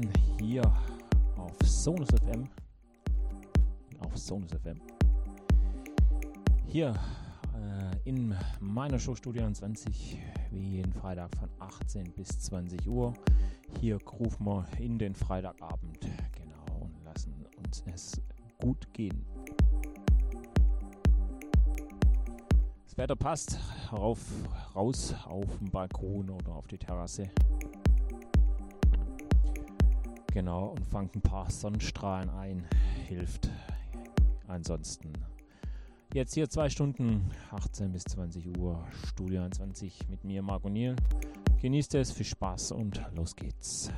willkommen hier auf Sonus FM. Auf Sonus FM. Hier äh, in meiner Show Studio 20, wie jeden Freitag von 18 bis 20 Uhr. Hier rufen wir in den Freitagabend, genau, und lassen uns es gut gehen. Das Wetter passt, rauf, raus auf den Balkon oder auf die Terrasse. Genau, und fangt ein paar Sonnenstrahlen ein, hilft. Ansonsten jetzt hier zwei Stunden, 18 bis 20 Uhr, Studio 21 mit mir, Marco Niel. Genießt es, viel Spaß und los geht's.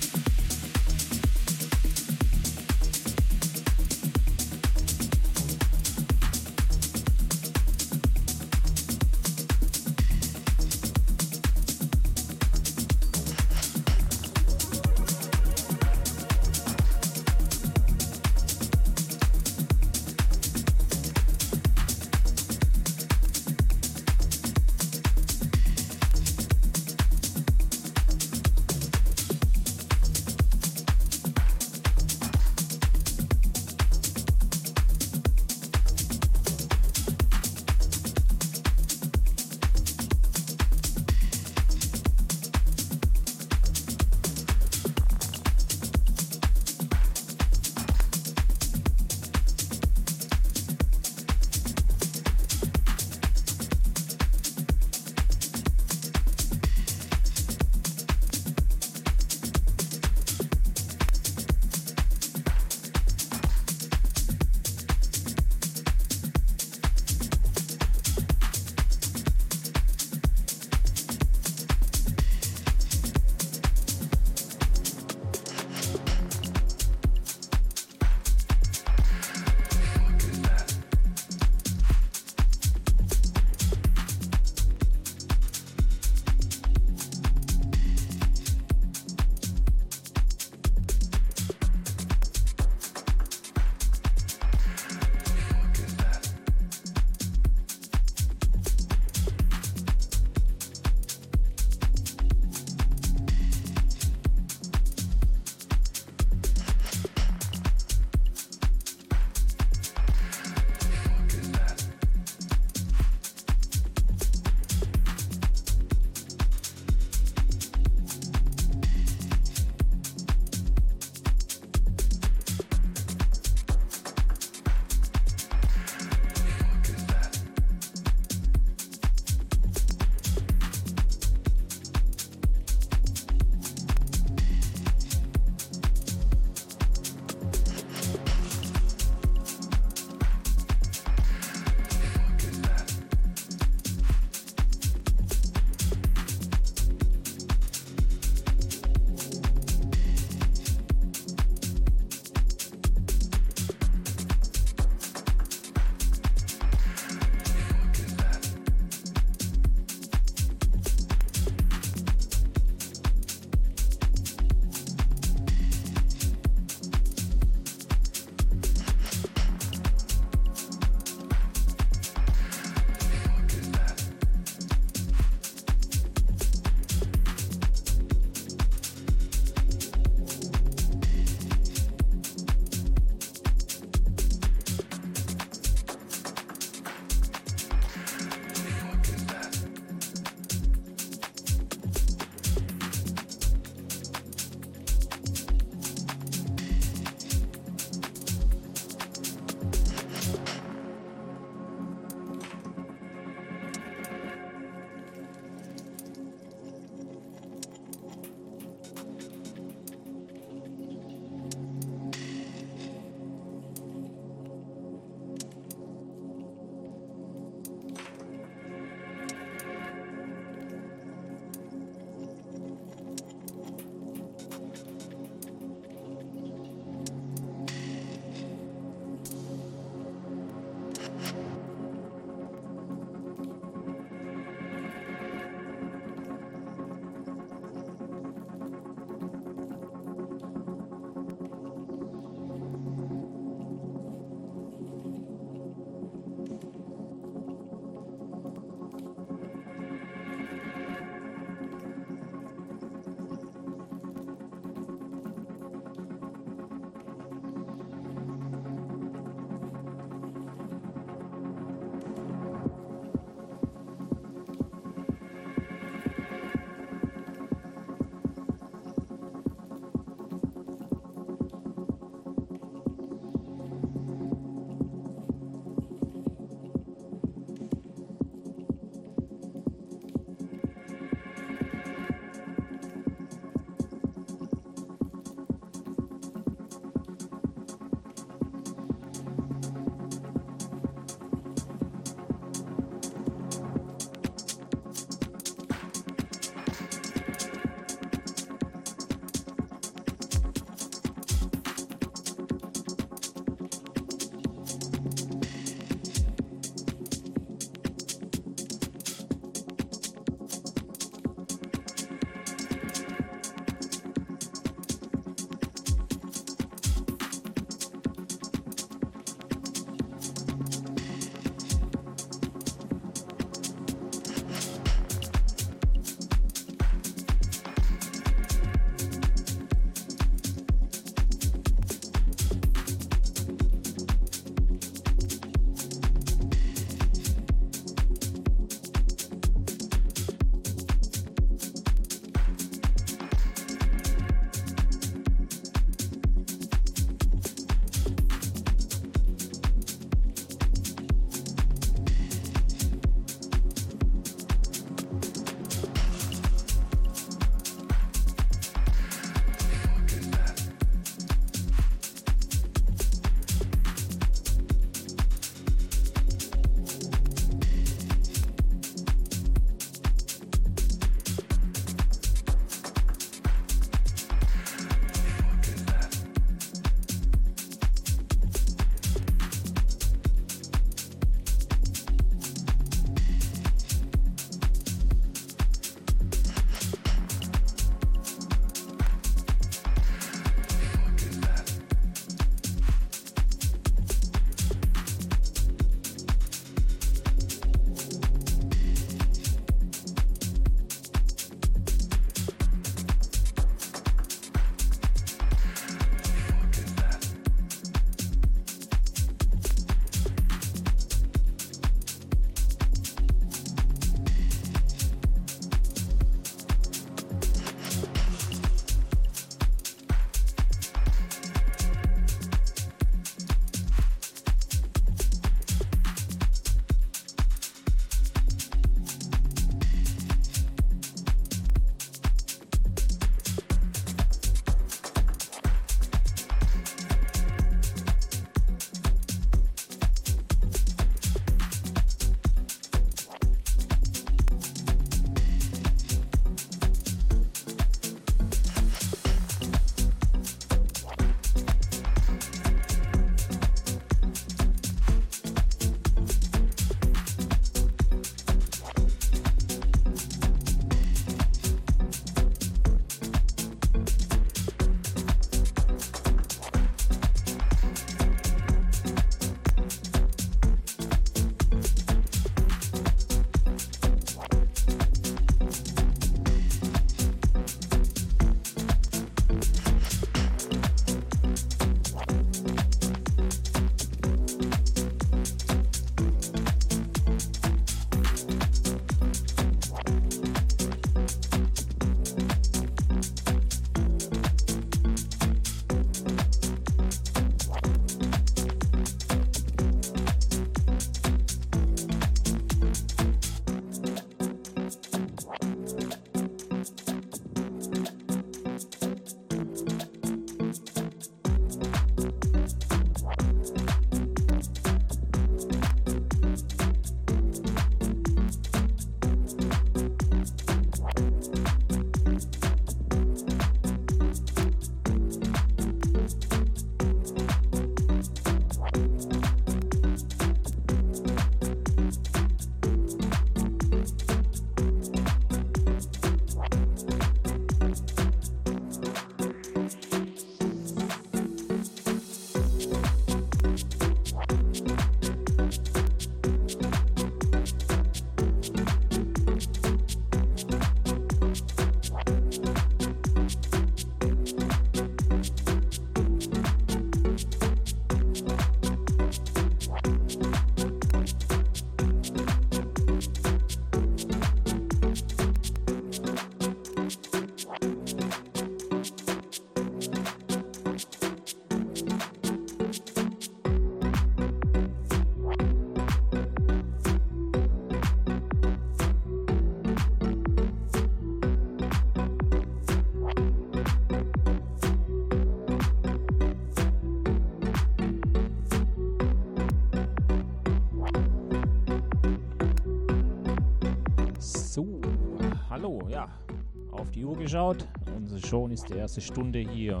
Uhr geschaut und schon ist die erste Stunde hier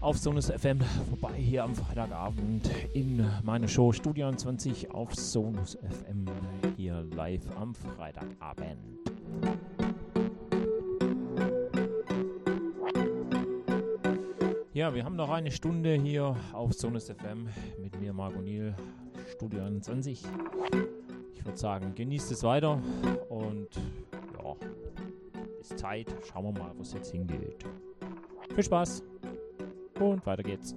auf Sonus FM vorbei hier am Freitagabend in meiner Show Studio 20 auf Sonus FM hier live am Freitagabend. Ja, wir haben noch eine Stunde hier auf Sonus FM mit mir, Marco Niel, Studio 21. Ich würde sagen, genießt es weiter und ja, ist Zeit. Schauen wir mal, wo es jetzt hingeht. Viel Spaß und weiter geht's.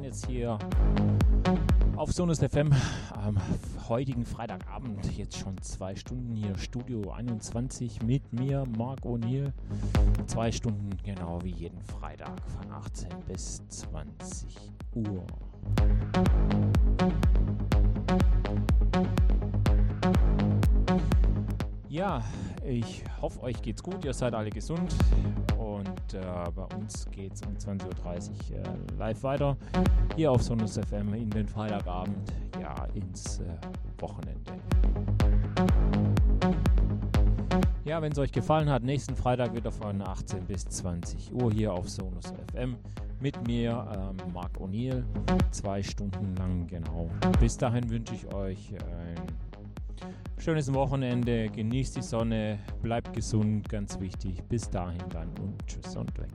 Jetzt hier auf Sonus FM am heutigen Freitagabend. Jetzt schon zwei Stunden hier, Studio 21 mit mir, Marc O'Neill. Zwei Stunden genau wie jeden Freitag von 18 bis 20 Uhr. Ja, ich hoffe, euch geht's gut, ihr seid alle gesund äh, bei uns geht es um 20.30 Uhr äh, live weiter hier auf Sonus FM in den Freitagabend, ja, ins äh, Wochenende. Ja, wenn es euch gefallen hat, nächsten Freitag wieder von 18 bis 20 Uhr hier auf Sonus FM mit mir, ähm, Marc O'Neill, zwei Stunden lang genau. Bis dahin wünsche ich euch ein Schönes Wochenende, genießt die Sonne, bleibt gesund, ganz wichtig. Bis dahin dann und tschüss und weg.